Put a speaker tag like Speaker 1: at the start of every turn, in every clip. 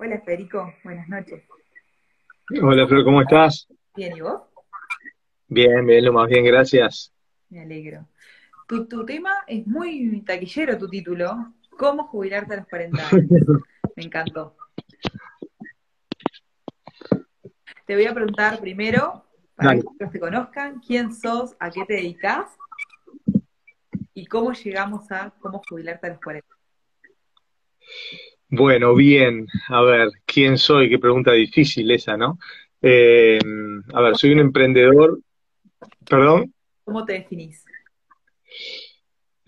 Speaker 1: Hola Federico, buenas noches.
Speaker 2: Hola Flor, ¿cómo estás?
Speaker 1: Bien, ¿y vos?
Speaker 2: Bien, bien, lo más bien, gracias.
Speaker 1: Me alegro. Tu, tu tema es muy taquillero, tu título. ¿Cómo jubilarte a los 40 años? Me encantó. Te voy a preguntar primero, para
Speaker 2: Dale.
Speaker 1: que te conozcan, quién sos, a qué te dedicas y cómo llegamos a cómo jubilarte a los 40.
Speaker 2: Bueno, bien, a ver, ¿quién soy? Qué pregunta difícil esa, ¿no? Eh, a ver, soy un emprendedor, perdón.
Speaker 1: ¿Cómo te definís?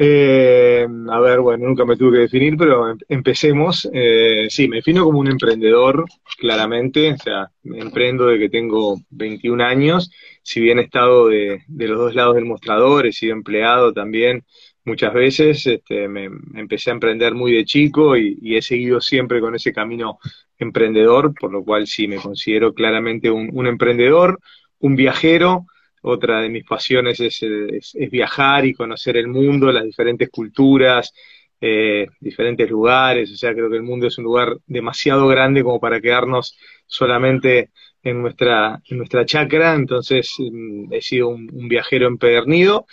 Speaker 2: Eh, a ver, bueno, nunca me tuve que definir, pero em- empecemos. Eh, sí, me defino como un emprendedor, claramente, o sea, emprendo de que tengo 21 años, si bien he estado de, de los dos lados del mostrador, he sido empleado también muchas veces, este, me, empecé a emprender muy de chico y, he seguido siempre con ese camino emprendedor, por lo cual sí, me considero claramente un, emprendedor, un viajero. Otra de mis pasiones es, viajar y conocer el mundo, las diferentes culturas, eh, diferentes lugares. O sea, creo que el mundo es un lugar demasiado grande como para quedarnos solamente en nuestra, en nuestra chacra. Entonces, mm, he sido un viajero empedernido.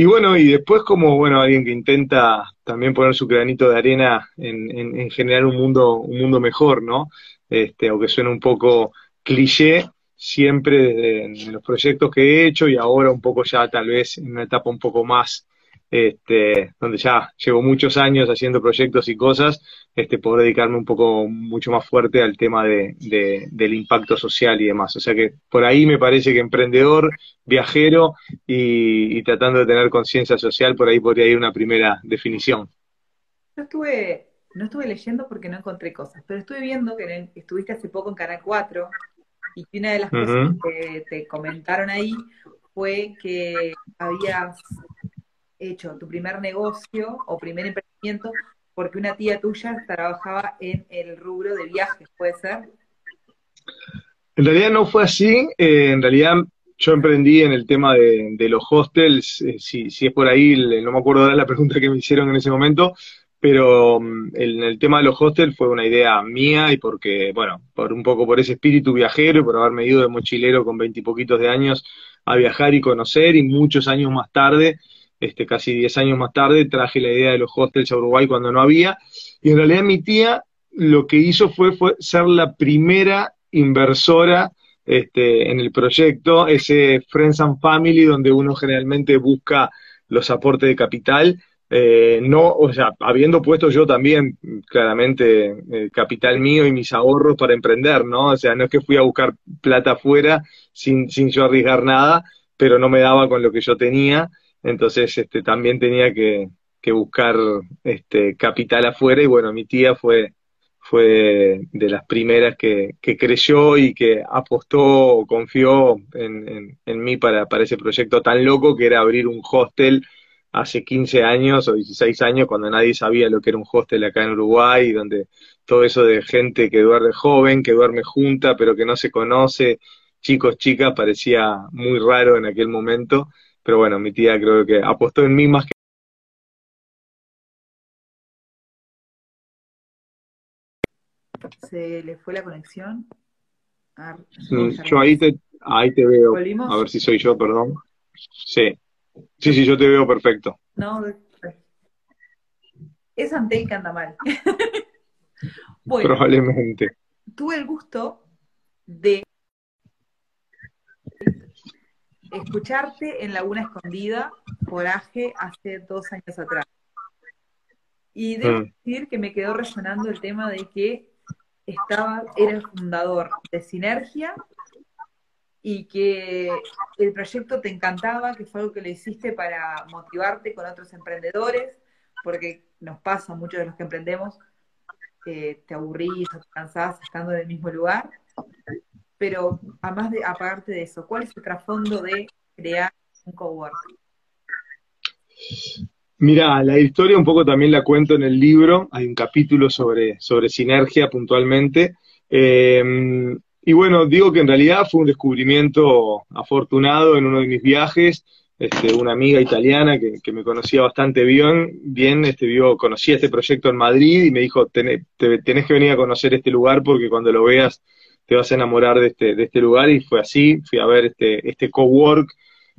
Speaker 2: Y bueno, y después como, bueno, alguien que intenta también poner su granito de arena en, en, en generar un mundo, un mundo mejor, ¿no? Este, aunque suene un poco cliché, siempre desde en los proyectos que he hecho y ahora un poco ya tal vez en una etapa un poco más, este, donde ya llevo muchos años haciendo proyectos y cosas, este, poder dedicarme un poco mucho más fuerte al tema de, de- del impacto social y demás. O sea que por ahí me parece que emprendedor, viajero y, y tratando de tener conciencia social, por ahí podría ir una primera definición.
Speaker 1: Yo estuve, no estuve leyendo porque no encontré cosas, pero estuve viendo que el- estuviste hace poco en Canal 4 y una de las cosas que te comentaron ahí fue que habías hecho tu primer negocio o primer emprendimiento porque una tía tuya trabajaba en el rubro de viajes, ¿puede ser?
Speaker 2: En realidad no fue así, eh, en realidad yo emprendí en el tema de, de los hostels, eh, si, si es por ahí, no me acuerdo ahora la pregunta que me hicieron en ese momento, pero mm, el, el tema de los hostels fue una idea mía y porque, bueno, por un poco por ese espíritu viajero y por haberme ido de mochilero con veintipoquitos de años a viajar y conocer y muchos años más tarde, este, casi diez años más tarde, traje la idea de los hostels a Uruguay cuando no había y en realidad mi tía lo que hizo fue, ser la primera inversora este, en el proyecto, ese Friends and Family donde uno generalmente busca los aportes de capital. Eh, no, o sea, habiendo puesto yo también claramente eh, capital mío y mis ahorros para emprender, ¿no? O sea, no es que fui a buscar plata afuera sin, sin yo arriesgar nada, pero no me daba con lo que yo tenía, entonces este, también tenía que, que buscar este, capital afuera y bueno, mi tía fue fue de las primeras que, que creyó y que apostó o confió en, en, en mí para, para ese proyecto tan loco que era abrir un hostel hace 15 años o 16 años cuando nadie sabía lo que era un hostel acá en Uruguay, donde todo eso de gente que duerme joven, que duerme junta, pero que no se conoce, chicos, chicas, parecía muy raro en aquel momento. Pero bueno, mi tía creo que apostó en mí más que
Speaker 1: Se le fue la conexión.
Speaker 2: Mm, Yo ahí te, ahí te veo.
Speaker 1: ¿Volvimos?
Speaker 2: A ver si soy yo, perdón. Sí. Sí, sí, yo te veo perfecto.
Speaker 1: No, es Antel que anda mal. Bueno,
Speaker 2: Probablemente.
Speaker 1: tuve el gusto de escucharte en Laguna Escondida, Coraje, hace dos años atrás. Y debo
Speaker 2: Mm.
Speaker 1: decir que me quedó resonando el tema de que estaba, eres fundador de Sinergia y que el proyecto te encantaba, que fue algo que lo hiciste para motivarte con otros emprendedores, porque nos pasa, muchos de los que emprendemos, que te aburrís o te cansás estando en el mismo lugar. Pero además de, aparte de eso, ¿cuál es el trasfondo de crear un cowork?
Speaker 2: Mira, la historia un poco también la cuento en el libro, hay un capítulo sobre, sobre sinergia puntualmente. Eh, y bueno, digo que en realidad fue un descubrimiento afortunado en uno de mis viajes, este, una amiga italiana que, me conocía bastante bien, bien este, vio, conocía este proyecto en Madrid y me dijo, tenés que venir a conocer este lugar porque cuando lo veas te vas a enamorar de este, de este lugar y fue así, fui a ver este, este cowork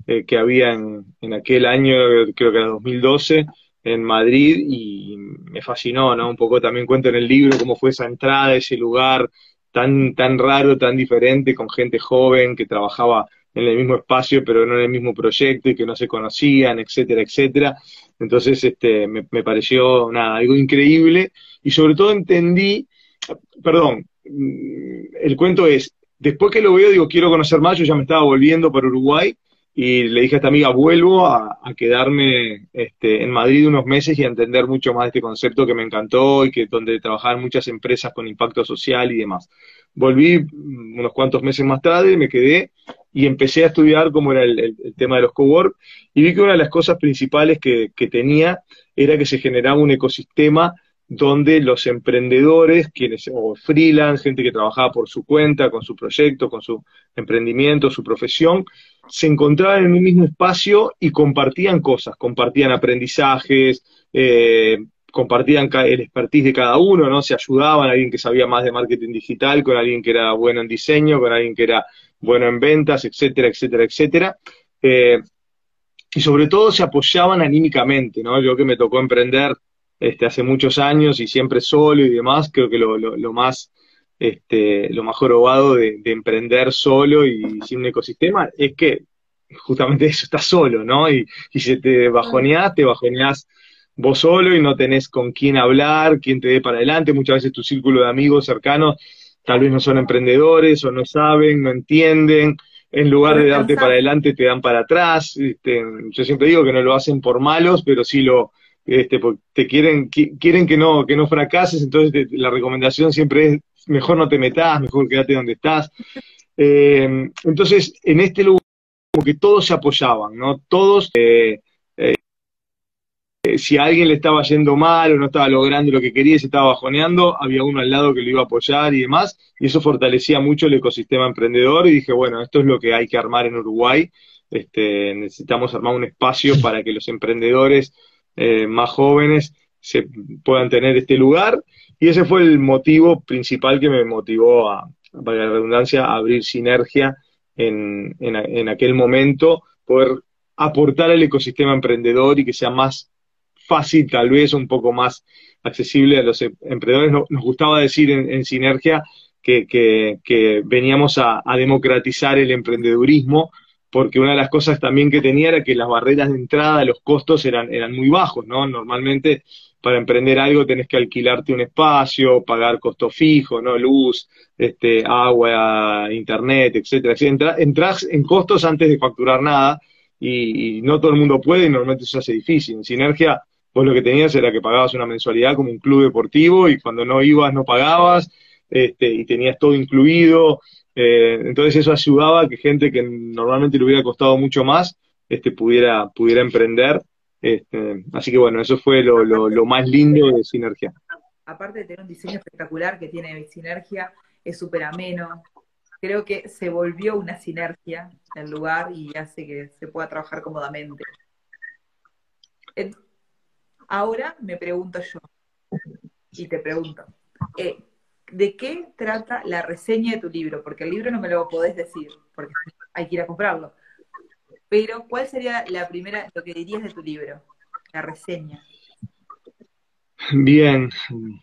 Speaker 2: eh, que había en, en, aquel año, creo que era 2012, en Madrid y me fascinó, ¿no? Un poco también cuento en el libro cómo fue esa entrada, ese lugar tan, tan raro, tan diferente, con gente joven que trabajaba en el mismo espacio, pero no en el mismo proyecto y que no se conocían, etcétera, etcétera. Entonces, este, me, me pareció nada, algo increíble y sobre todo entendí, perdón, el cuento es, después que lo veo, digo, quiero conocer más, yo ya me estaba volviendo para Uruguay y le dije a esta amiga, vuelvo a, quedarme este, en Madrid unos meses y a entender mucho más este concepto que me encantó y que donde trabajaban muchas empresas con impacto social y demás. Volví mm, unos cuantos meses más tarde, me quedé y empecé a estudiar cómo era el, tema de los cowork y vi que una de las cosas principales que tenía era que se generaba un ecosistema donde los emprendedores, quienes, o freelance, gente que trabajaba por su cuenta, con su proyecto, con su emprendimiento, su profesión, se encontraban en un mismo espacio y compartían cosas, compartían aprendizajes, eh, compartían el expertise de cada uno, ¿no? Se ayudaban, alguien que sabía más de marketing digital, con alguien que era bueno en diseño, con alguien que era bueno en ventas, etcétera, etcétera, etcétera. Eh, y sobre todo se apoyaban anímicamente, ¿no? Yo que me tocó emprender este, hace muchos años y siempre solo y demás, creo que lo, lo, más este, lo más jorobado de, emprender solo y sin un ecosistema es que justamente eso estás solo, ¿no? Y, y si te bajoneás, te bajoneás vos solo y no tenés con quién hablar, quién te dé para adelante. Muchas veces tu círculo de amigos cercanos tal vez no son emprendedores o no saben, no entienden. En lugar de darte para adelante, te dan para atrás. Este, yo siempre digo que no lo hacen por malos, pero sí lo, este, porque te quieren, quieren que no, que no fracases, entonces la recomendación siempre es mejor no te metas, mejor quédate donde estás. Eh, entonces, en este lugar, como que todos se apoyaban, ¿no? Todos, eh, eh, si a alguien le estaba yendo mal o no estaba logrando lo que quería y se estaba bajoneando, había uno al lado que lo iba a apoyar y demás, y eso fortalecía mucho el ecosistema emprendedor y dije, bueno, esto es lo que hay que armar en Uruguay. Este, necesitamos armar un espacio para que los emprendedores eh, más jóvenes se puedan tener este lugar. Y ese fue el motivo principal que me motivó a, para la redundancia, a abrir sinergia en, en, aquel momento, poder aportar al ecosistema emprendedor y que sea más fácil, tal vez un poco más accesible a los em, emprendedores. Nos, gustaba decir en, Sinergia que, que, veníamos a, a, democratizar el emprendedurismo porque una de las cosas también que tenía era que las barreras de entrada, los costos eran, eran muy bajos, ¿no? Normalmente para emprender algo tenés que alquilarte un espacio, pagar costo fijo, ¿no? Luz, este, agua, internet, etcétera. Entra, entras en costos antes de facturar nada y, no todo el mundo puede y normalmente eso se hace difícil. En Sinergia, vos lo que tenías era que pagabas una mensualidad como un club deportivo y cuando no ibas no pagabas este, y tenías todo incluido eh, entonces eso ayudaba a que gente que normalmente le hubiera costado mucho más este, pudiera, pudiera emprender. Este, así que bueno, eso fue lo, lo, más lindo de Sinergia.
Speaker 1: Aparte de tener un diseño espectacular que tiene Sinergia, es súper ameno. Creo que se volvió una sinergia el lugar y hace que se pueda trabajar cómodamente. Ahora me pregunto yo, y te pregunto, eh, de qué trata la reseña de tu libro, porque el libro no me lo podés decir, porque hay que ir a comprarlo. Pero, ¿cuál sería la primera, lo que dirías de tu libro, la reseña?
Speaker 2: Bien,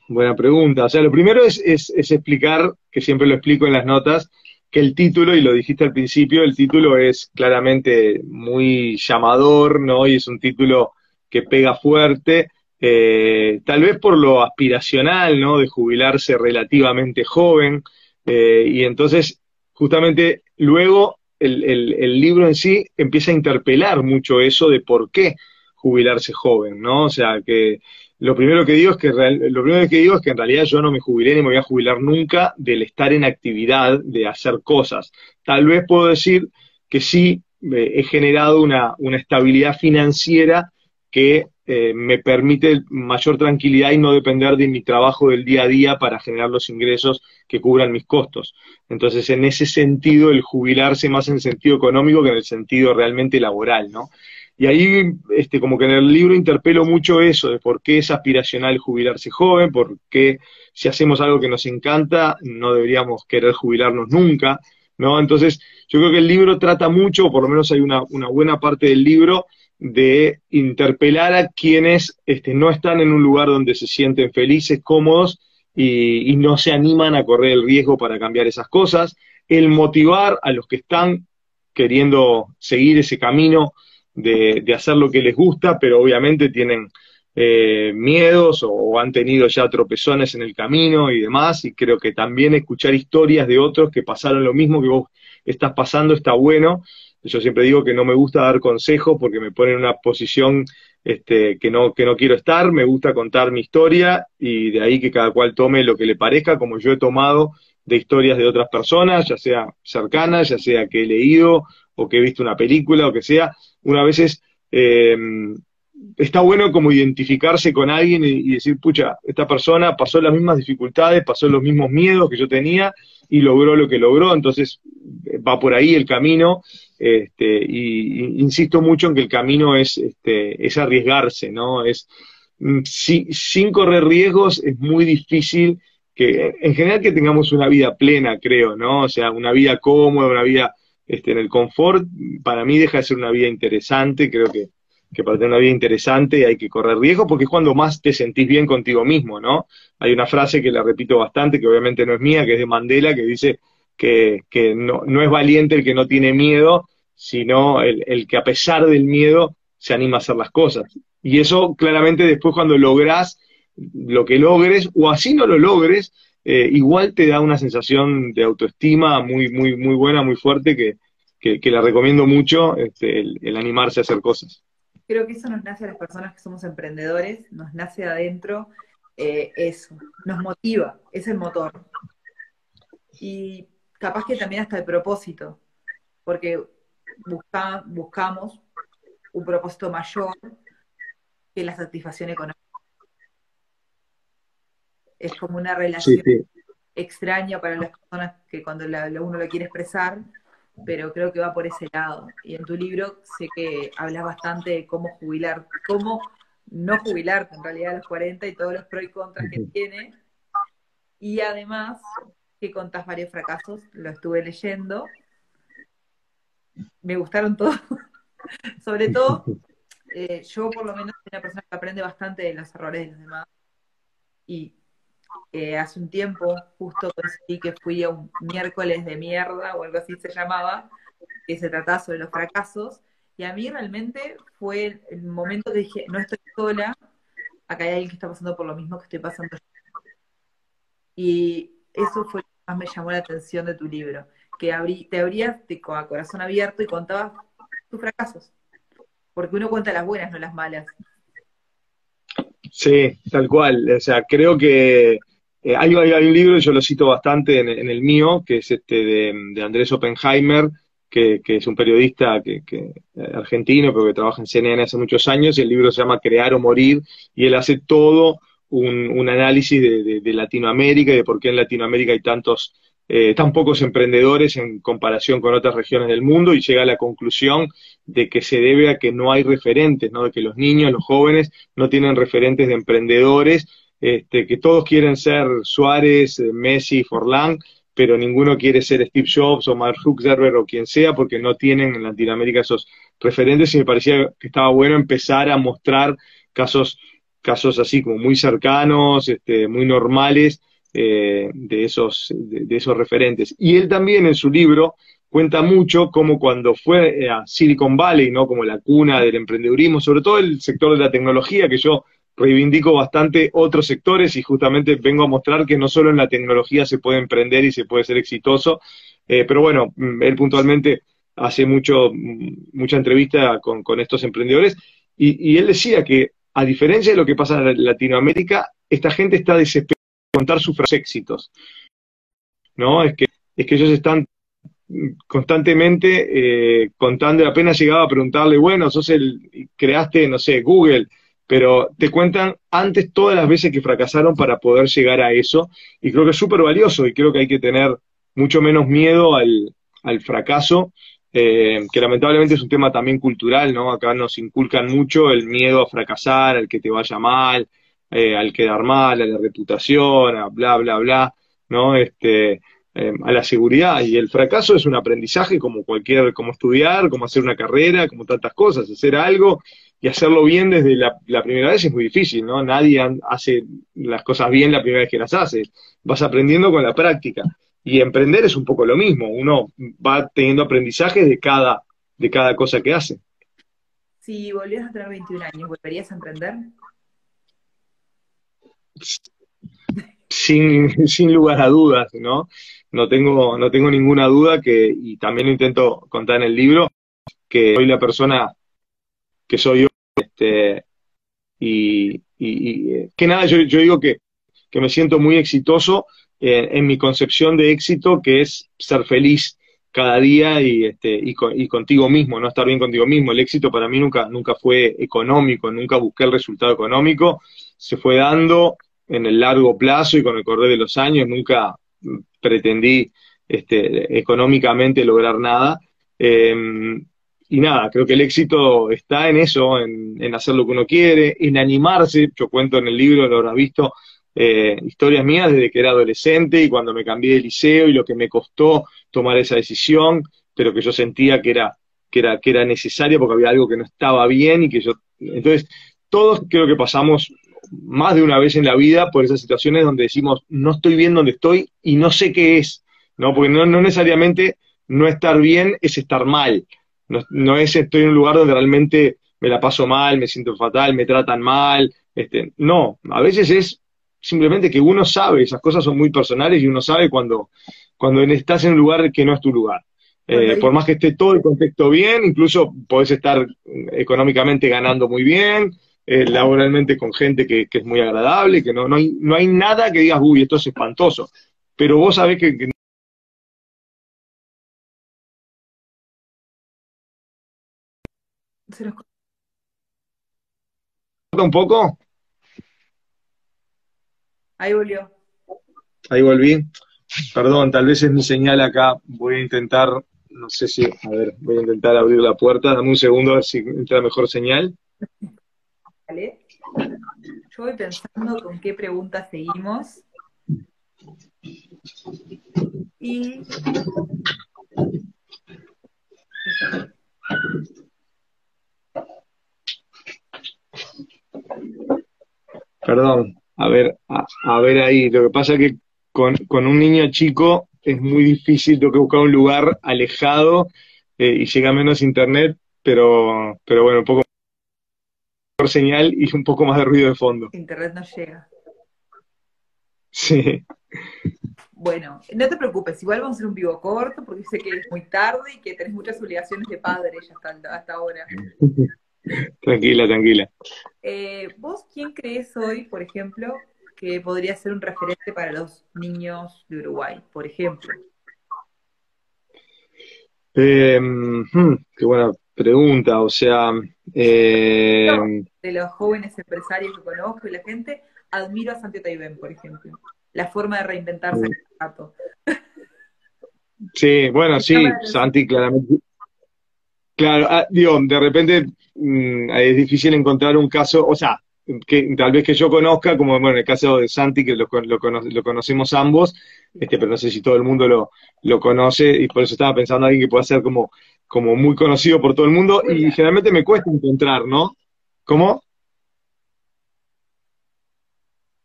Speaker 2: buena pregunta. O sea, lo primero es, es, explicar, que siempre lo explico en las notas, que el título, y lo dijiste al principio, el título es claramente muy llamador, ¿no? Y es un título que pega fuerte, eh, tal vez por lo aspiracional, ¿no? De jubilarse relativamente joven, eh, y entonces, justamente luego el, el, libro en sí empieza a interpelar mucho eso de por qué jubilarse joven, ¿no? O sea, que lo primero que digo es que lo primero que es que en realidad yo no me jubilé ni me voy a jubilar nunca del estar en actividad, de hacer cosas. Tal vez puedo decir que sí eh, he generado una, una estabilidad financiera que eh, me permite mayor tranquilidad y no depender de mi trabajo del día a día para generar los ingresos que cubran mis costos. Entonces, en ese sentido, el jubilarse más en el sentido económico que en el sentido realmente laboral, ¿no? Y ahí, este, como que en el libro interpelo mucho eso, de por qué es aspiracional jubilarse joven, por qué si hacemos algo que nos encanta, no deberíamos querer jubilarnos nunca, ¿no? Entonces, yo creo que el libro trata mucho, o por lo menos hay una, una buena parte del libro, de interpelar a quienes este, no están en un lugar donde se sienten felices, cómodos y, no se animan a correr el riesgo para cambiar esas cosas, el motivar a los que están queriendo seguir ese camino de, hacer lo que les gusta, pero obviamente tienen eh, miedos o, han tenido ya tropezones en el camino y demás, y creo que también escuchar historias de otros que pasaron lo mismo que vos estás pasando está bueno, yo siempre digo que no me gusta dar consejos porque me pone en una posición este, que, no, que no quiero estar, me gusta contar mi historia y de ahí que cada cual tome lo que le parezca, como yo he tomado de historias de otras personas, ya sea cercanas, ya sea que he leído o que he visto una película o que sea. Una vez eh, está bueno como identificarse con alguien y, decir, pucha, esta persona pasó las mismas dificultades, pasó los mismos miedos que yo tenía y logró lo que logró, entonces va por ahí el camino este, y, insisto mucho en que el camino es, este, es arriesgarse, ¿no? Es, mm, sin correr riesgos es muy difícil que, en general, que tengamos una vida plena, creo, ¿no? O sea, una vida cómoda, una vida este, en el confort, para mí deja de ser una vida interesante, creo que, que para tener una vida interesante hay que correr riesgos porque es cuando más te sentís bien contigo mismo, ¿no? Hay una frase que la repito bastante, que obviamente no es mía, que es de Mandela, que dice, que, que no, no, es valiente el que no tiene miedo, sino el, el, que a pesar del miedo se anima a hacer las cosas. Y eso claramente después cuando lográs lo que logres, o así no lo logres, eh, igual te da una sensación de autoestima muy, muy, muy buena, muy fuerte, que, que, la recomiendo mucho, este, el, animarse a hacer cosas.
Speaker 1: Creo que eso nos nace a las personas que somos emprendedores, nos nace adentro eh, eso, nos motiva, es el motor. Y capaz que también hasta el propósito, porque busca, buscamos un propósito mayor que la satisfacción económica. Es como una relación extraña para las personas que cuando la, uno lo quiere expresar, pero creo que va por ese lado. Y en tu libro sé que hablas bastante de cómo jubilar, cómo no jubilarte en realidad a los 40 y todos los pros y contras que tiene. Y además que contás varios fracasos, lo estuve leyendo. Me gustaron todos. Sobre todo, eh, yo por lo menos soy una persona que aprende bastante de los errores de los demás. Y eh, hace un tiempo justo coincidí que fui a un miércoles de mierda o algo así se llamaba, que se trataba sobre los fracasos. Y a mí realmente fue el momento que dije, no estoy sola, acá hay alguien que está pasando por lo mismo que estoy pasando yo. Y eso fue lo que más me llamó la atención de tu libro, que te abrías a corazón abierto y contabas tus fracasos, porque uno cuenta las buenas, no las malas.
Speaker 2: Sí, tal cual. O sea, creo que eh, hay, un libro, yo lo cito bastante en, el mío, que es este de, Andrés Oppenheimer, que, es un periodista que, eh, argentino, pero que trabaja en CNN hace muchos años, y el libro se llama Crear o Morir, y él hace todo un, análisis de, Latinoamérica y de por qué en Latinoamérica hay tantos, eh, tan pocos emprendedores en comparación con otras regiones del mundo y llega a la conclusión de que se debe a que no hay referentes, ¿no? de que los niños, los jóvenes no tienen referentes de emprendedores, este, que todos quieren ser Suárez, eh, Messi, Forlán, pero ninguno quiere ser Steve Jobs o Mark Zuckerberg o quien sea porque no tienen en Latinoamérica esos referentes y me parecía que estaba bueno empezar a mostrar casos casos así como muy cercanos, este, muy normales eh, de, esos, de, esos referentes. Y él también en su libro cuenta mucho como cuando fue a Silicon Valley, ¿no? Como la cuna del emprendedurismo, sobre todo el sector de la tecnología, que yo reivindico bastante otros sectores y justamente vengo a mostrar que no solo en la tecnología se puede emprender y se puede ser exitoso, eh, pero bueno, mm, él puntualmente hace mucho, mm, mucha entrevista con, con estos emprendedores y, él decía que a diferencia de lo que pasa en Latinoamérica, esta gente está desesperada de contar sus éxitos. ¿No? Es que, es que ellos están constantemente eh, contando, apenas llegaba a preguntarle, bueno, sos el, creaste, no sé, Google, pero te cuentan antes todas las veces que fracasaron para poder llegar a eso, y creo que es súper valioso, y creo que hay que tener mucho menos miedo al, al fracaso, eh, que lamentablemente es un tema también cultural, ¿no? Acá nos inculcan mucho el miedo a fracasar, al que te vaya mal, eh, al quedar mal, a la reputación, a bla, bla, bla, ¿no? Este, eh, a la seguridad. Y el fracaso es un aprendizaje como cualquier, como estudiar, como hacer una carrera, como tantas cosas. Hacer algo y hacerlo bien desde la, primera vez es muy difícil, ¿no? Nadie hace las cosas bien la primera vez que las hace. Vas aprendiendo con la práctica. Y emprender es un poco lo mismo. Uno va teniendo aprendizajes de cada, de cada cosa que hace.
Speaker 1: Si volvieras a tener 21 años, ¿volverías a emprender?
Speaker 2: Sin, sin lugar a dudas, ¿no? no tengo, no tengo ninguna duda que, y también lo intento contar en el libro, que soy la persona que soy yo, este, y, que nada, yo, digo que, me siento muy exitoso en mi concepción de éxito, que es ser feliz cada día y, este, y, y, contigo mismo, no estar bien contigo mismo. El éxito para mí nunca, nunca fue económico, nunca busqué el resultado económico, se fue dando en el largo plazo y con el correr de los años, nunca, pretendí este, económicamente lograr nada. Em, y nada, creo que el éxito está en eso, en, hacer lo que uno quiere, en animarse. Yo cuento en el libro, lo habrás visto, eh, historias mías desde que era adolescente y cuando me cambié de liceo y lo que me costó tomar esa decisión, pero que yo sentía que era, que era, que era necesaria porque había algo que no estaba bien y que yo. Entonces, todos creo que pasamos más de una vez en la vida por esas situaciones donde decimos, no estoy bien donde estoy y no sé qué es, ¿no? Porque no, necesariamente no estar bien es estar mal, no, es estoy en un lugar donde realmente me la paso mal, me siento fatal, me tratan mal, este, no, a veces es simplemente que uno sabe, esas cosas son muy personales y uno sabe cuando, cuando estás en un lugar que no es tu lugar. Eh, por más que esté todo el contexto bien, incluso podés estar económicamente ganando muy bien, eh, laboralmente con gente que, es muy agradable, que no, no, hay, no hay nada que digas, uy, esto es espantoso. Pero vos sabés que, que un poco?
Speaker 1: Ahí volvió.
Speaker 2: Ahí volví. Perdón, tal vez es mi señal acá. Voy a intentar, no sé si, a ver, voy a intentar abrir la puerta. Dame un segundo a ver si entra mejor señal.
Speaker 1: Yo voy pensando con qué preguntas seguimos. Y.
Speaker 2: Perdón, a ver, a, ver ahí. Lo que pasa es que con, un niño chico es muy difícil, tengo que buscar un lugar alejado eh, y llega menos internet, pero, pero bueno, un poco señal y un poco más de ruido de fondo.
Speaker 1: Internet no llega.
Speaker 2: Sí.
Speaker 1: Bueno, no te preocupes, igual vamos a hacer un vivo corto porque sé que es muy tarde y que tenés muchas obligaciones de padre ya hasta, hasta ahora.
Speaker 2: tranquila, tranquila.
Speaker 1: Eh, ¿Vos quién crees hoy, por ejemplo, que podría ser un referente para los niños de Uruguay, por ejemplo?
Speaker 2: Eh, hmm, qué buena pregunta, o sea... Eh,
Speaker 1: de los jóvenes empresarios que conozco y la gente, admiro a Santiago Taibén, por ejemplo. La forma de reinventarse en el rato.
Speaker 2: Sí, bueno, sí, Santi claramente. Claro, ah, digo, de repente mm, es difícil encontrar un caso, o sea, que tal vez que yo conozca, como bueno, en el caso de Santi, que lo, lo, lo conocemos ambos, este, pero no sé si todo el mundo lo, lo conoce, y por eso estaba pensando en alguien que pueda ser como como muy conocido por todo el mundo y generalmente me cuesta encontrar, ¿no? ¿Cómo?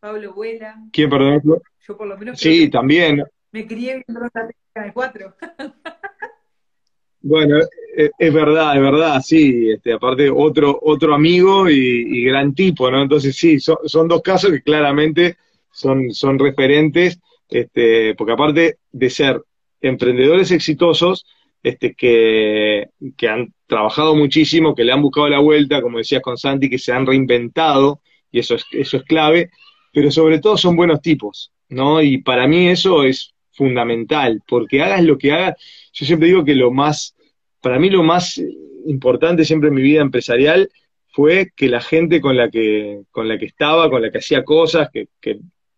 Speaker 1: Pablo Vuela.
Speaker 2: ¿Quién, perdón?
Speaker 1: Yo por lo menos.
Speaker 2: Sí, también.
Speaker 1: Me crié viendo la de cuatro.
Speaker 2: bueno, e, es, verdad, es verdad, sí. Este, aparte, otro, otro amigo y, gran tipo, ¿no? Entonces, sí, son, son, dos casos que claramente son, son referentes, este, porque aparte de ser emprendedores exitosos, este, que, han trabajado muchísimo, que le han buscado la vuelta, como decías con Santi, que se han reinventado, y eso es, eso es clave, pero sobre todo son buenos tipos, ¿no? Y para mí eso es fundamental, porque hagas lo que hagas, yo siempre digo que lo más, para mí lo más importante siempre en mi vida empresarial fue que la gente con la que, con la que estaba, con la que hacía cosas, que,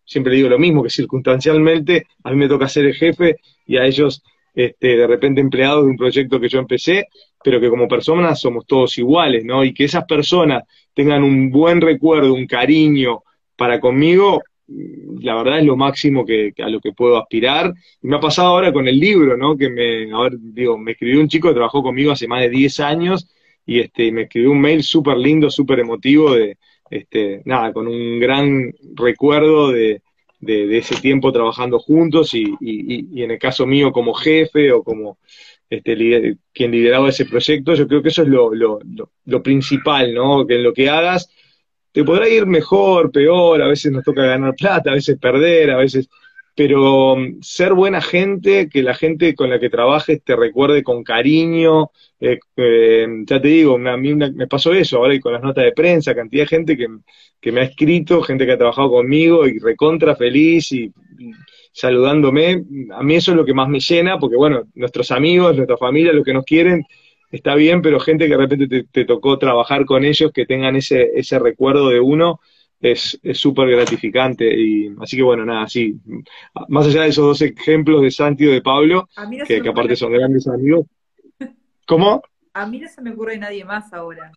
Speaker 2: siempre digo lo mismo, que circunstancialmente a mí me toca ser el jefe y a ellos este, de repente empleados de un proyecto que yo empecé, pero que como personas somos todos iguales, ¿no? Y que esas personas tengan un buen recuerdo, un cariño para conmigo, la verdad es lo máximo que, a lo que puedo aspirar. Y me ha pasado ahora con el libro, ¿no? Que me, a ver, digo, me escribió un chico que trabajó conmigo hace más de 10 años y este, me escribió un mail súper lindo, súper emotivo de, este, nada, con un gran recuerdo de, de, ese tiempo trabajando juntos y, y, en el caso mío como jefe o como este, quien lideraba ese proyecto, yo creo que eso es lo, lo, lo, principal, ¿no? Que en lo que hagas te podrá ir mejor, peor, a veces nos toca ganar plata, a veces perder, a veces pero um, ser buena gente, que la gente con la que trabajes te recuerde con cariño, eh, eh, ya te digo, a mí me pasó eso ahora y con las notas de prensa, cantidad de gente que, me ha escrito, gente que ha trabajado conmigo y recontra feliz y, saludándome, a mí eso es lo que más me llena, porque bueno, nuestros amigos, nuestra familia, los que nos quieren, está bien, pero gente que de repente te, te tocó trabajar con ellos, que tengan ese, ese recuerdo de uno, es súper gratificante. Y, así que bueno, nada, sí. Más allá de esos dos ejemplos de Santi y de Pablo, que, aparte son grandes amigos. ¿Cómo?
Speaker 1: A mí no se me ocurre nadie más ahora.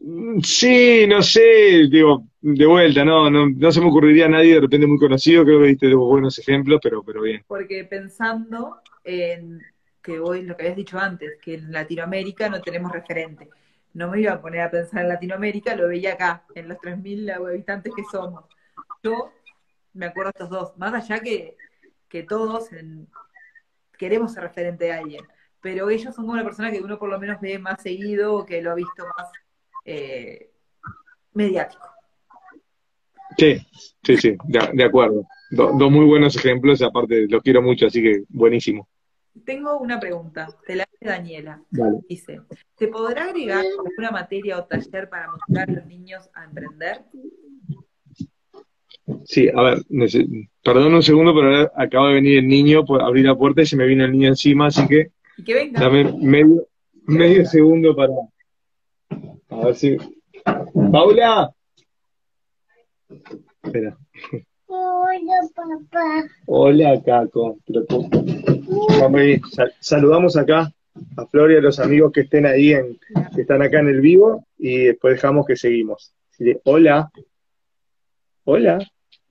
Speaker 2: Mm, sí, no sé, digo, de vuelta, no, no, no se me ocurriría a nadie de repente muy conocido, creo que viste dos buenos ejemplos, pero, pero bien.
Speaker 1: Porque pensando en que hoy lo que habías dicho antes, que en Latinoamérica no tenemos referente no me iba a poner a pensar en Latinoamérica, lo veía acá, en los 3.000 habitantes que somos. Yo me acuerdo de estos dos, más allá que, que todos queremos ser referente de alguien, pero ellos son como una persona que uno por lo menos ve más seguido o que lo ha visto más eh, mediático.
Speaker 2: Sí, sí, sí, de, acuerdo. dos muy buenos ejemplos, aparte los quiero mucho, así que buenísimo.
Speaker 1: Tengo una pregunta, te la hace Daniela. Dice, ¿te podrá agregar alguna materia o taller para motivar a los niños a emprender?
Speaker 2: Sí, a ver, perdón un segundo, pero acaba de venir el niño, por abrir la puerta y se me vino el niño encima, así que,
Speaker 1: ¿Y que venga?
Speaker 2: dame medio, medio segundo para... A ver si... ¡Paula! Espera.
Speaker 3: Hola, papá.
Speaker 2: Hola, Caco. Saludamos acá a Flor y a los amigos que estén ahí, en, que están acá en el vivo, y después dejamos que seguimos. hola. Hola.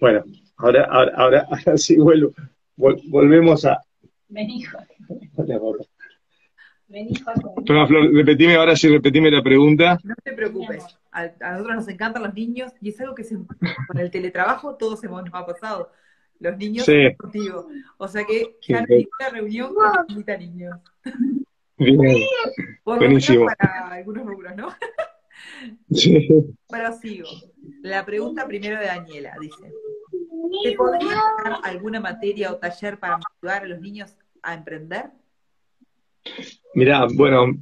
Speaker 2: bueno, ahora, ahora, ahora, sí vuelvo. volvemos a.
Speaker 3: Vení,
Speaker 2: Hola, Flor, repetime ahora sí, repetime la pregunta.
Speaker 1: No te preocupes, a, nosotros nos encantan los niños y es algo que con el teletrabajo todos hemos, nos ha pasado. Los niños
Speaker 2: sí.
Speaker 1: contigo. O sea que ya hay una reunión con invita niños.
Speaker 2: Bien.
Speaker 1: Buenísimo. Para algunos rubros, ¿no?
Speaker 2: Sí.
Speaker 1: Pero sigo. La pregunta primero de Daniela dice: ¿Te podría dar alguna materia o taller para motivar a los niños a emprender?
Speaker 2: Mira, bueno,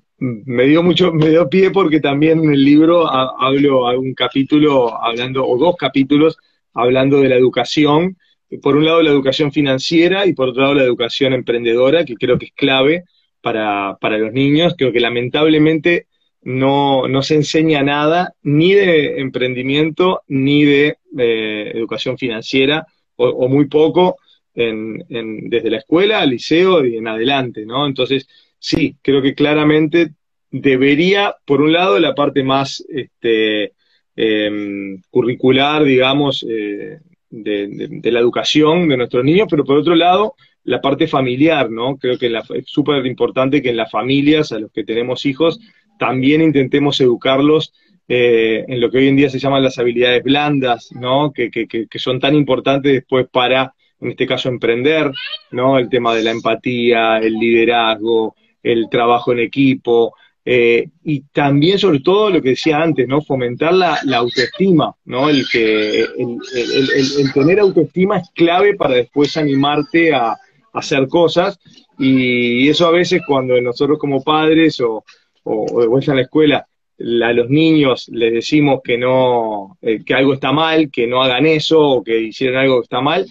Speaker 2: me dio mucho, me dio pie porque también en el libro hablo un capítulo hablando, o dos capítulos hablando de la educación. Por un lado la educación financiera y por otro lado la educación emprendedora, que creo que es clave para, para los niños. Creo que lamentablemente no, no se enseña nada ni de emprendimiento ni de eh, educación financiera, o, o muy poco en, en, desde la escuela al liceo y en adelante, ¿no? Entonces, sí, creo que claramente debería, por un lado, la parte más este, em, curricular, digamos, eh, de, la educación de nuestros niños, pero por otro lado, la parte familiar, ¿no? Creo que es súper importante que en las familias, a los que tenemos hijos, también intentemos educarlos eh, en lo que hoy en día se llaman las habilidades blandas, ¿no? Que, que, que son tan importantes después para, en este caso, emprender, ¿no? El tema de la empatía, el liderazgo, el trabajo en equipo, eh, y también sobre todo lo que decía antes, ¿no? Fomentar la, autoestima, ¿no? El que el, tener autoestima es clave para después animarte a, hacer cosas, y eso a veces cuando nosotros como padres o, o, en la escuela a los niños les decimos que no, eh, que algo está mal, que no hagan eso o que hicieron algo que está mal,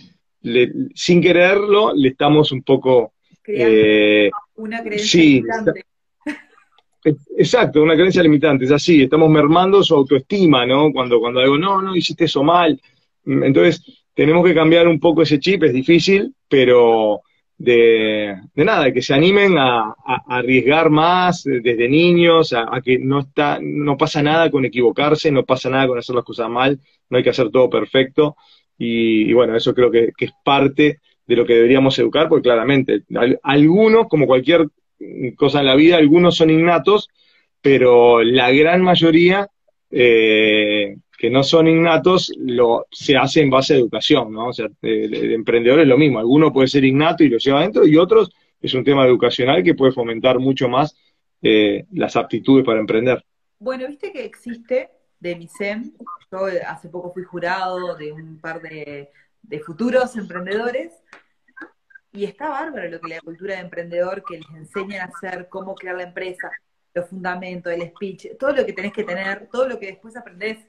Speaker 2: sin quererlo le estamos un poco
Speaker 1: eh, una creencia limitante.
Speaker 2: Exacto, una creencia limitante, es así, estamos mermando su autoestima, ¿no? Cuando, cuando digo, no, no, hiciste eso mal. Entonces, tenemos que cambiar un poco ese chip, es difícil, pero de, nada, que se animen a, arriesgar más desde niños, a, que no, está, no pasa nada con equivocarse, no pasa nada con hacer las cosas mal, no hay que hacer todo perfecto. Y, bueno, eso creo que, es parte de lo que deberíamos educar, porque claramente algunos, como cualquier cosa en la vida, algunos son innatos, pero la gran mayoría eh, que no son innatos lo, se hace en base a educación, ¿no? O sea, el, emprendedor es lo mismo, alguno puede ser innato y lo lleva adentro, y otros es un tema educacional que puede fomentar mucho más eh, las aptitudes para emprender.
Speaker 1: Bueno, viste que existe de yo hace poco fui jurado de un par de, futuros emprendedores, y está bárbaro lo que la cultura de emprendedor que les enseñan a hacer, cómo crear la empresa, los fundamentos, el speech, todo lo que tenés que tener, todo lo que después aprendés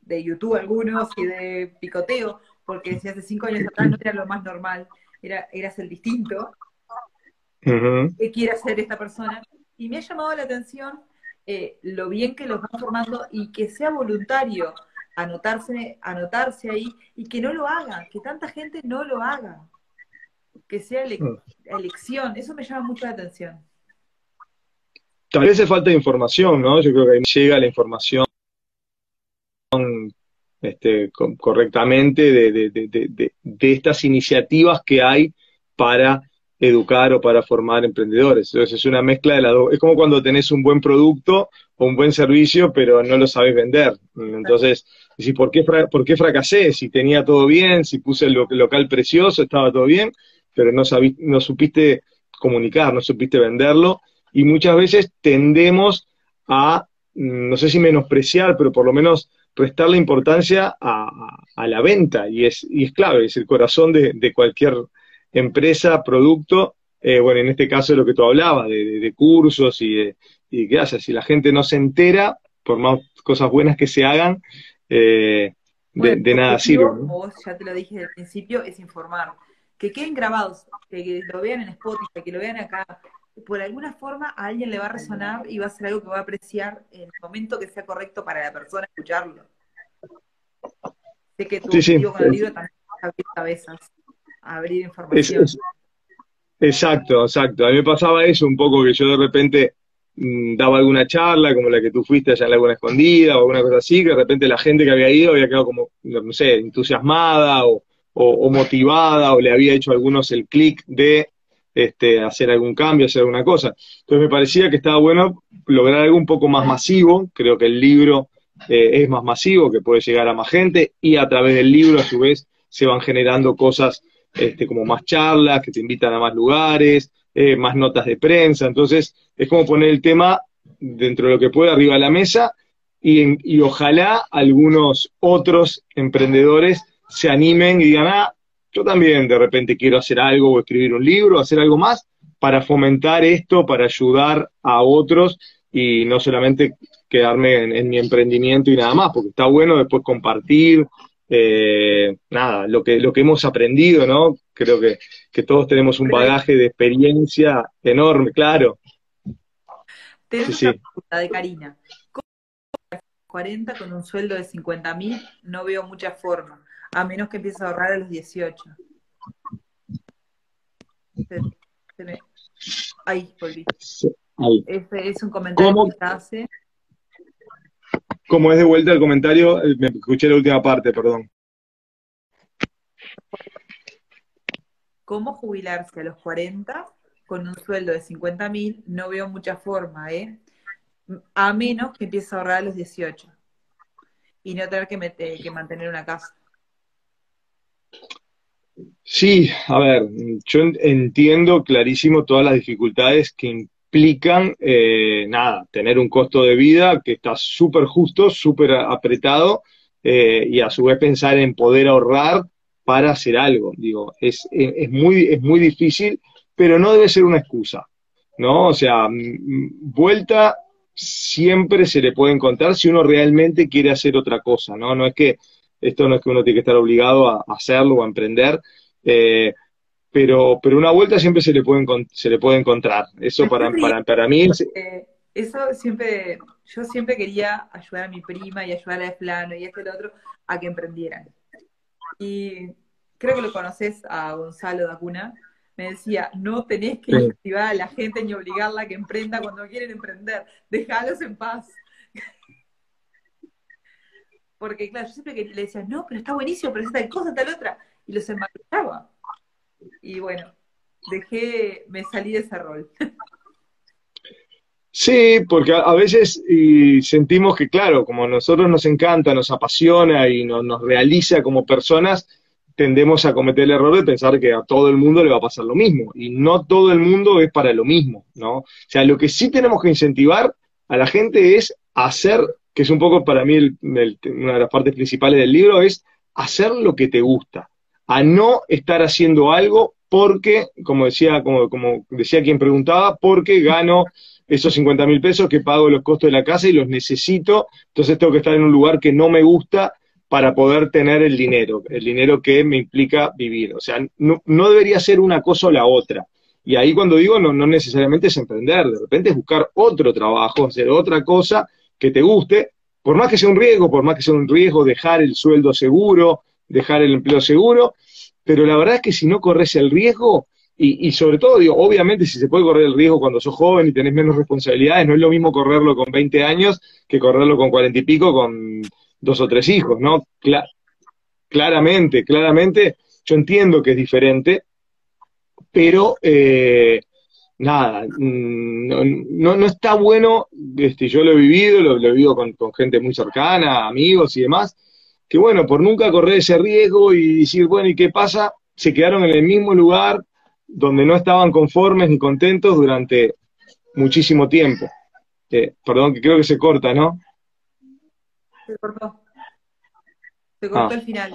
Speaker 1: de YouTube algunos y de picoteo, porque si hace cinco años atrás no era lo más normal, era, eras el distinto, ¿qué quiere hacer esta persona? Y me ha llamado la atención eh, lo bien que los van formando y que sea voluntario anotarse, anotarse ahí y que no lo haga, que tanta gente no lo haga, que sea mm. elección, eso me llama mucho la atención.
Speaker 2: Tal vez hace falta de información, ¿no? Yo creo que ahí llega la información este, correctamente de, estas iniciativas que hay para educar o para formar emprendedores. Entonces es una mezcla de las dos. Es como cuando tenés un buen producto o un buen servicio, pero no lo sabes vender. Entonces, ¿por qué, ¿por qué fracasé? Si tenía todo bien, si puse el local precioso, estaba todo bien, pero no, no supiste comunicar, no supiste venderlo. Y muchas veces tendemos a, no sé si menospreciar, pero por lo menos prestarle importancia a, la venta y es, y es clave, es el corazón de, cualquier empresa, producto, eh, bueno, en este caso de lo que tú hablabas, de, cursos y de y qué haces, si la gente no se entera, por más cosas buenas que se hagan, eh, de, nada sirve.
Speaker 1: Vos ya te lo dije desde el principio, es informar. Que queden grabados, que lo vean en Spotify, que lo vean acá, por alguna forma a alguien le va a resonar y va a ser algo que va a apreciar en el momento que sea correcto para la persona escucharlo. Sé que tu sí, con el libro también abrir cabezas, abrir información.
Speaker 2: exacto, exacto. A mí me pasaba eso un poco, que yo de repente mm, daba alguna charla, como la que tú fuiste allá en Laguna Escondida, o alguna cosa así, que de repente la gente que había ido había quedado como, no sé, entusiasmada o, o motivada, o le había hecho algunos el clic de este, hacer algún cambio, hacer alguna cosa. Entonces me parecía que estaba bueno lograr algo un poco más masivo, creo que el libro eh, es más masivo, que puede llegar a más gente, y a través del libro a su vez se van generando cosas este, como más charlas, que te invitan a más lugares, eh, más notas de prensa, entonces es como poner el tema dentro de lo que puede arriba de la mesa y, ojalá algunos otros emprendedores se animen y digan, ah, yo también de repente quiero hacer algo o escribir un libro, hacer algo más para fomentar esto, para ayudar a otros y no solamente quedarme en, mi emprendimiento y nada más, porque está bueno después compartir, eh, nada, lo que, lo que hemos aprendido, ¿no? Creo que, todos tenemos un bagaje de experiencia enorme, claro.
Speaker 1: Tenemos una pregunta de Karina. ¿Cómo 40 con un sueldo de 50 mil? No veo mucha forma a menos que empieces a ahorrar a los 18. Ahí, volví. Este es un comentario que hace.
Speaker 2: Como es de vuelta el comentario, eh, me escuché la última parte, perdón.
Speaker 1: ¿Cómo jubilarse a los 40 con un sueldo de 50 mil? No veo mucha forma, ¿eh? A menos que empieces a ahorrar a los 18 y no tener que, que mantener una casa.
Speaker 2: Sí, a ver, yo entiendo clarísimo todas las dificultades que implican, eh, nada, tener un costo de vida que está súper justo, súper apretado, eh, y a su vez pensar en poder ahorrar para hacer algo. Digo, es, es, muy, es muy difícil, pero no debe ser una excusa, ¿no? O sea, vuelta siempre se le puede encontrar si uno realmente quiere hacer otra cosa, ¿no? No es que esto no es que uno tiene que estar obligado a hacerlo o a emprender, eh, pero, pero una vuelta siempre se le puede, se le puede encontrar. Eso para, para, para mí es...
Speaker 1: Eso siempre, yo siempre quería ayudar a mi prima y ayudar a Flano y este y el otro a que emprendieran. Y creo que lo conoces a Gonzalo Dacuna, me decía, no tenés que incentivar a la gente ni obligarla a que emprenda cuando quieren emprender, déjalos en paz. Porque, claro, yo siempre le decía, no, pero está buenísimo, pero tal cosa, tal otra, y los enmarcaba. Y bueno, dejé, me salí de ese rol.
Speaker 2: Sí, porque a, veces sentimos que, claro, como a nosotros nos encanta, nos apasiona y nos realiza como personas, tendemos a cometer el error de pensar que a todo el mundo le va a pasar lo mismo. Y no todo el mundo es para lo mismo, ¿no? O sea, lo que sí tenemos que incentivar a la gente es hacer, que es un poco para mí una de las partes principales del libro, es hacer lo que te gusta. A no estar haciendo algo porque, como decía, como, como decía quien preguntaba, porque gano esos 50 mil pesos que pago los costos de la casa y los necesito, entonces tengo que estar en un lugar que no me gusta para poder tener el dinero, el dinero que me implica vivir. O sea, no, debería ser una cosa o la otra. Y ahí cuando digo no, no necesariamente es emprender, de repente es buscar otro trabajo, hacer otra cosa que te guste, por más que sea un riesgo, por más que sea un riesgo dejar el sueldo seguro, dejar el empleo seguro, pero la verdad es que si no corres el riesgo, y, y, sobre todo, digo, obviamente si se puede correr el riesgo cuando sos joven y tenés menos responsabilidades, no es lo mismo correrlo con 20 años que correrlo con 40 y pico, con dos o tres hijos, ¿no? claramente, claramente, yo entiendo que es diferente, pero eh, nada, mm, no, no, está bueno, este, yo lo he vivido, lo, he vivido con, gente muy cercana, amigos y demás, que bueno, por nunca correr ese riesgo y decir, bueno, ¿y qué pasa? Se quedaron en el mismo lugar donde no estaban conformes ni contentos durante muchísimo tiempo. Eh, perdón, que creo que se corta, ¿no?
Speaker 1: Se cortó. Se cortó el ah. final.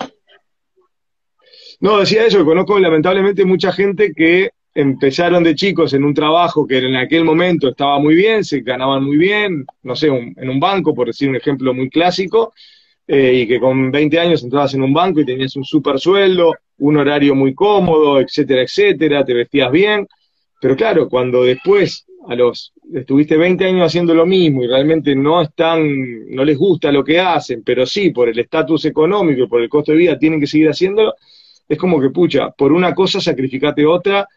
Speaker 2: No, decía eso, conozco lamentablemente mucha gente que empezaron de chicos en un trabajo que en aquel momento estaba muy bien, se ganaban muy bien, no sé, en un banco, por decir un ejemplo muy clásico, eh, y que con 20 años entrabas en un banco y tenías un super sueldo, un horario muy cómodo, etcétera, etcétera, te vestías bien, pero claro, cuando después a los estuviste 20 años haciendo lo mismo y realmente no están, no les gusta lo que hacen, pero sí por el estatus económico y por el costo de vida tienen que seguir haciéndolo, es como que pucha, por una cosa sacrificate otra,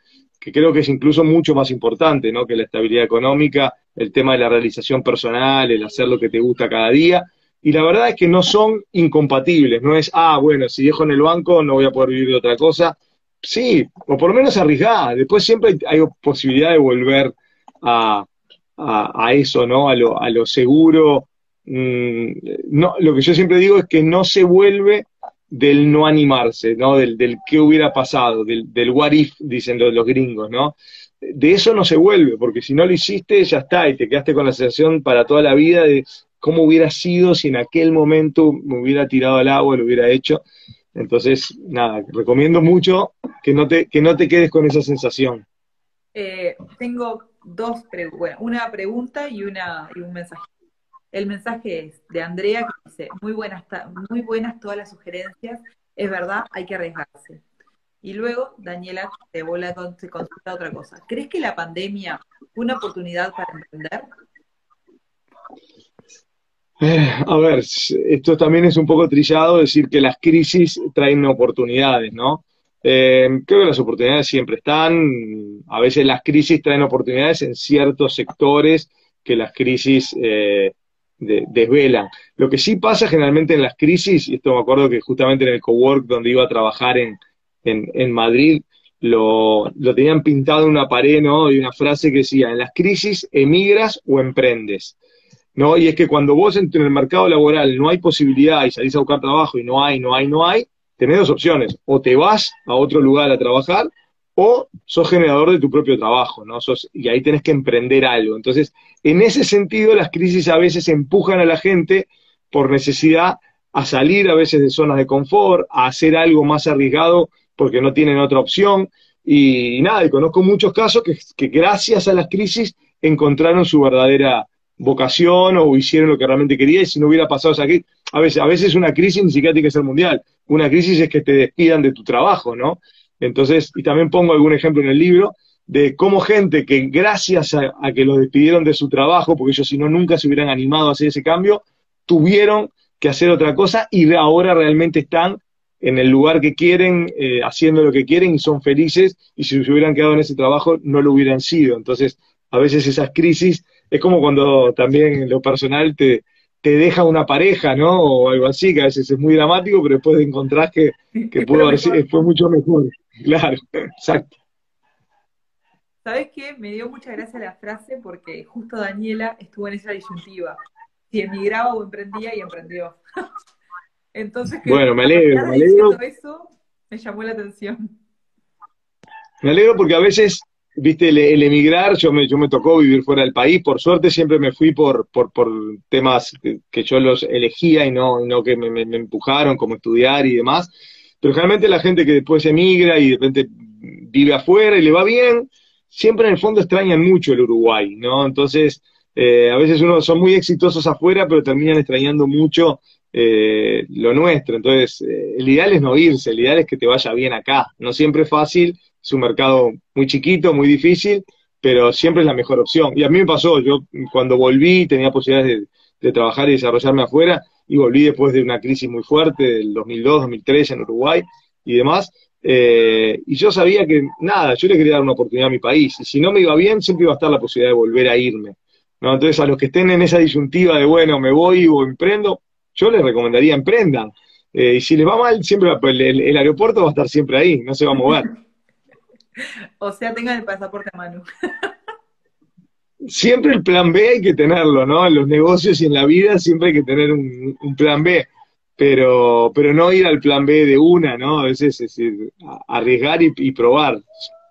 Speaker 2: que creo que es incluso mucho más importante, ¿no? Que la estabilidad económica, el tema de la realización personal, el hacer lo que te gusta cada día. Y la verdad es que no son incompatibles, no es, ah, bueno, si dejo en el banco no voy a poder vivir de otra cosa. Sí, o por lo menos arriesgada, después siempre hay posibilidad de volver a, a, eso, ¿no? A lo, a lo seguro. Mm, no, lo que yo siempre digo es que no se vuelve del no animarse, ¿no? Del, del qué hubiera pasado, del, del what if, dicen los, los gringos, ¿no? De eso no se vuelve, porque si no lo hiciste, ya está, y te quedaste con la sensación para toda la vida de cómo hubiera sido si en aquel momento me hubiera tirado al agua, lo hubiera hecho. Entonces, nada, recomiendo mucho que no te, que no te quedes con esa sensación.
Speaker 1: Eh, tengo dos preguntas, una pregunta y, una, y un mensaje. El mensaje es de Andrea que dice, muy buenas, muy buenas todas las sugerencias, es verdad, hay que arriesgarse. Y luego Daniela te vuelve a consultar otra cosa. ¿Crees que la pandemia fue una oportunidad para emprender?
Speaker 2: Eh, a ver, esto también es un poco trillado decir que las crisis traen oportunidades, ¿no? Eh, creo que las oportunidades siempre están, a veces las crisis traen oportunidades en ciertos sectores que las crisis eh, desvelan. Lo que sí pasa generalmente en las crisis, y esto me acuerdo que justamente en el cowork donde iba a trabajar en, en, Madrid, lo, lo, tenían pintado en una pared, ¿no? Y una frase que decía, en las crisis emigras o emprendes. ¿No? Y es que cuando vos en el mercado laboral no hay posibilidad y salís a buscar trabajo y no hay, no hay, no hay, tenés dos opciones, o te vas a otro lugar a trabajar, o sos generador de tu propio trabajo, ¿no? Sos, y ahí tenés que emprender algo. Entonces, en ese sentido, las crisis a veces empujan a la gente por necesidad a salir a veces de zonas de confort, a hacer algo más arriesgado porque no tienen otra opción. Y, nada, y conozco muchos casos que, que, gracias a las crisis encontraron su verdadera, vocación o hicieron lo que realmente quería y si no hubiera pasado esa crisis, a veces, a veces una crisis ni siquiera tiene que ser mundial, una crisis es que te despidan de tu trabajo, ¿no? Entonces, y también pongo algún ejemplo en el libro de cómo gente que gracias a, que los despidieron de su trabajo, porque ellos si no nunca se hubieran animado a hacer ese cambio, tuvieron que hacer otra cosa y ahora realmente están en el lugar que quieren, eh, haciendo lo que quieren y son felices, y si se hubieran quedado en ese trabajo no lo hubieran sido. Entonces, a veces esas crisis, es como cuando también en lo personal te, te deja una pareja, ¿no? O algo así, que a veces es muy dramático, pero después encontrás que, que pudo haber sido, fue mucho mejor. Claro, exacto.
Speaker 1: ¿Sabes qué? Me dio mucha gracia la frase porque justo Daniela estuvo en esa disyuntiva. Si emigraba o emprendía y emprendió. Entonces,
Speaker 2: bueno, me alegro, me alegro.
Speaker 1: Eso me llamó la atención.
Speaker 2: Me alegro porque a veces, viste, el, emigrar, yo me, yo me tocó vivir fuera del país, por suerte siempre me fui por, por, por temas que, yo los elegía y no, no que me, me, empujaron, como estudiar y demás. Pero generalmente la gente que después emigra y de repente vive afuera y le va bien, siempre en el fondo extrañan mucho el Uruguay, ¿no? Entonces, eh, a veces uno son muy exitosos afuera, pero terminan extrañando mucho eh, lo nuestro. Entonces, eh, el ideal es no irse, el ideal es que te vaya bien acá. No siempre es fácil, es un mercado muy chiquito, muy difícil, pero siempre es la mejor opción. Y a mí me pasó, yo cuando volví tenía posibilidades de, trabajar y desarrollarme afuera, y volví después de una crisis muy fuerte del 2002, 2003 en Uruguay y demás, eh, y yo sabía que, nada, yo le quería dar una oportunidad a mi país, y si no me iba bien, siempre iba a estar la posibilidad de volver a irme. ¿no? Entonces, a los que estén en esa disyuntiva de, bueno, me voy o emprendo, yo les recomendaría emprendan. Eh, y si les va mal, siempre el, aeropuerto va a estar siempre ahí, no se va a mover.
Speaker 1: o sea, tengan el pasaporte a mano.
Speaker 2: siempre el plan B hay que tenerlo, ¿no? En los negocios y en la vida siempre hay que tener un plan B pero, pero no ir al plan B de una, ¿no? A veces es decir, arriesgar y, probar.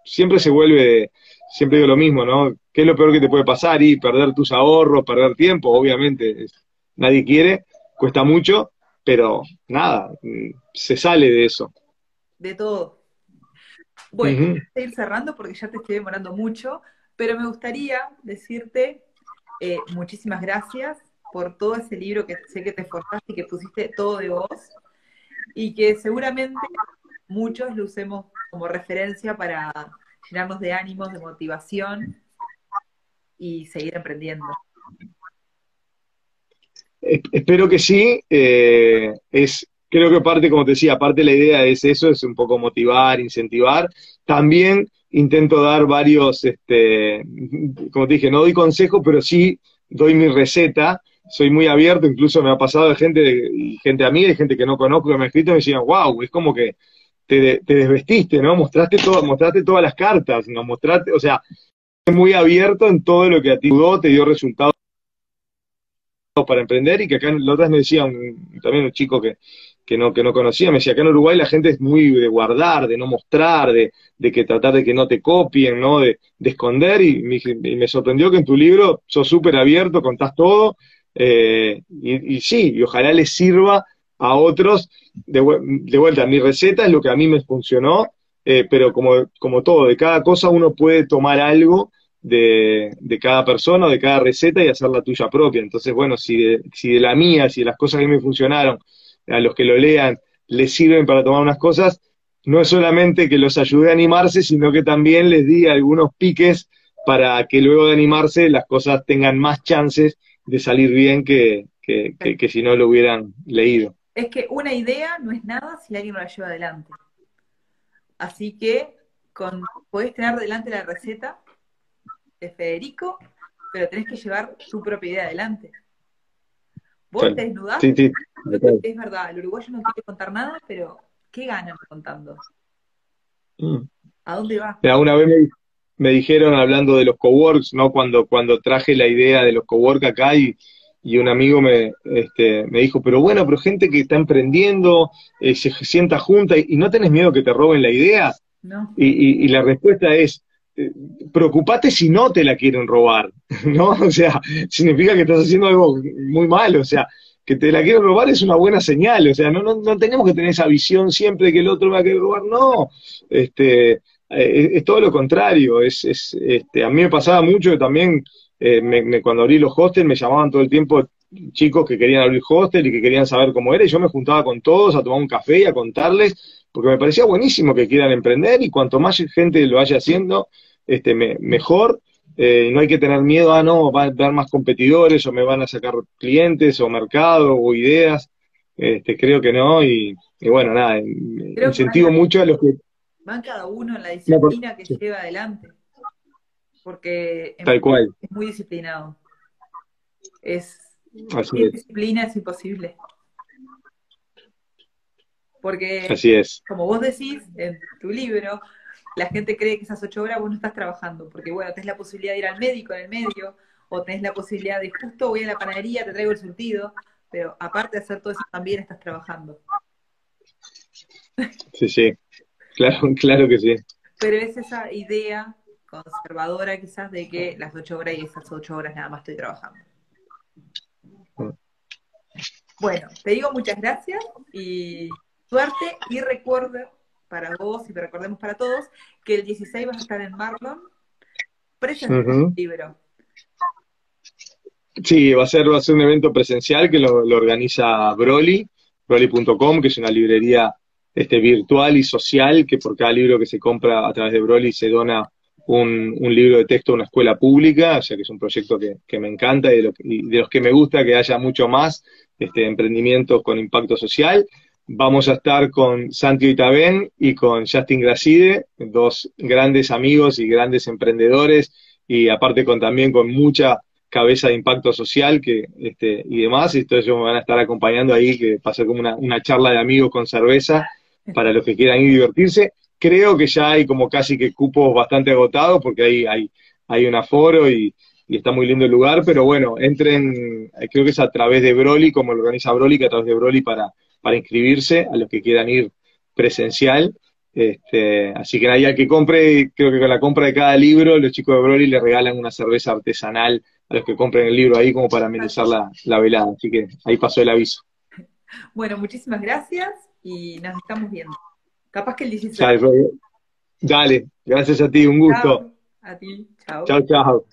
Speaker 2: Siempre se vuelve, siempre digo lo mismo, ¿no? ¿Qué es lo peor que te puede pasar? Y perder tus ahorros, perder tiempo, obviamente, nadie quiere, cuesta mucho, pero nada, se sale de eso.
Speaker 1: De todo. Bueno, voy a ir cerrando porque ya te estoy demorando mucho, pero me gustaría decirte eh, muchísimas gracias por todo ese libro que sé que te esforzaste y que pusiste todo de vos, y que seguramente muchos lo usemos como referencia para llenarnos de ánimos, de motivación y seguir emprendiendo.
Speaker 2: Espero que sí. Eh, es, creo que parte, como te decía, parte de la idea es eso, es un poco motivar, incentivar. También intento dar varios, este, como te dije, no doy consejos, pero sí doy mi receta soy muy abierto, incluso me ha pasado de gente, de, gente amiga y gente que no conozco que me ha escrito y me decían, wow, es como que te, desvestiste, ¿no? Mostraste, todo, mostraste todas las cartas, ¿no? Mostraste, o sea, muy abierto en todo lo que a ti te dio resultados para emprender y que acá los otras me decían, también un chico que, que no, que no conocía, me decía, acá en Uruguay la gente es muy de guardar, de no mostrar, de, de que tratar de que no te copien, ¿no? De, de esconder, y me, sorprendió que en tu libro sos súper abierto, contás todo, eh, y, sí, y ojalá les sirva a otros. De, vuelta, mi receta es lo que a mí me funcionó, eh, pero como, como todo, de cada cosa uno puede tomar algo de, de, cada persona, de cada receta y hacer la tuya propia. Entonces, bueno, si de, si de la mía, si de las cosas que me funcionaron, a los que lo lean, les sirven para tomar unas cosas, no es solamente que los ayude a animarse, sino que también les di algunos piques para que luego de animarse las cosas tengan más chances de salir bien que, que, si no lo hubieran leído.
Speaker 1: Es que una idea no es nada si alguien no la lleva adelante. Así que con, podés tener delante la receta de Federico, pero tenés que llevar tu propia idea adelante. Vos te desnudás, sí, sí, es verdad, el uruguayo no quiere contar nada, pero ¿qué ganan contando? Mm. ¿A dónde va?
Speaker 2: Una vez me, me dijeron hablando de los coworks, ¿no? Cuando, cuando traje la idea de los coworks acá y, y un amigo me, este, me dijo, pero bueno, pero gente que está emprendiendo, eh, se sienta junta y, no tenés miedo que te roben la idea.
Speaker 1: No.
Speaker 2: Y, y, la respuesta es, eh, preocupate si no te la quieren robar, ¿no? O sea, significa que estás haciendo algo muy malo, o sea, que te la quieren robar es una buena señal, o sea, no, no, no tenemos que tener esa visión siempre de que el otro va a querer robar, no. Este, eh, es todo lo contrario. Es, es, este, a mí me pasaba mucho que también eh, me, cuando abrí los hostels me llamaban todo el tiempo chicos que querían abrir hostel y que querían saber cómo era, y yo me juntaba con todos a tomar un café y a contarles, porque me parecía buenísimo que quieran emprender, y cuanto más gente lo vaya haciendo, este, mejor, eh, no hay que tener miedo, ah, no, va a haber más competidores, o me van a sacar clientes, o mercado, o ideas, este, creo que no, y, bueno, nada, incentivo mucho a los que...
Speaker 1: Van cada uno en la disciplina que lleva adelante, porque
Speaker 2: Tal cual.
Speaker 1: es muy disciplinado. Es sin disciplina es imposible. Porque,
Speaker 2: Así es.
Speaker 1: como vos decís en tu libro, la gente cree que esas ocho horas vos no estás trabajando, porque bueno, tenés la posibilidad de ir al médico en el medio, o tenés la posibilidad de justo voy a la panadería, te traigo el surtido, pero aparte de hacer todo eso también estás trabajando.
Speaker 2: Sí, sí, claro, claro que sí.
Speaker 1: Pero es esa idea conservadora quizás de que las ocho horas y esas ocho horas nada más estoy trabajando. Bueno, te digo muchas gracias y suerte y recuerda para vos y te recordemos para todos que el 16 vas a estar en Marlon presentando el libro.
Speaker 2: Sí, va a ser, va a ser un evento presencial que lo, organiza Broly, broly.com, que es una librería este, virtual y social, que por cada libro que se compra a través de Broly se dona un, libro de texto a una escuela pública, o sea que es un proyecto que, me encanta y de, los que me gusta que haya mucho más este, emprendimientos con impacto social. Vamos a estar con Santi Itabén y con Justin Gracide, dos grandes amigos y grandes emprendedores, y aparte con también con mucha cabeza de impacto social que este, y demás, y entonces ellos me van a estar acompañando ahí, que va a como una, charla de amigos con cerveza para los que quieran ir a divertirse. Creo que ya hay como casi que cupos bastante agotados porque hay, hay, hay un aforo y, está muy lindo el lugar, pero bueno, entren, eh, creo que es a través de Broly, como lo organiza Broly, que a través de Broly para, para inscribirse a los que quieran ir presencial. Este, así que nadie que compre, creo que con la compra de cada libro, los chicos de Broly le regalan una cerveza artesanal a los que compren el libro ahí como para amenizar la, la velada. Así que ahí pasó el aviso.
Speaker 1: Bueno, muchísimas gracias y nos estamos viendo. Capaz que el 16.
Speaker 2: Dale, gracias a ti, un gusto.
Speaker 1: A ti, chao.
Speaker 2: Chao, chao.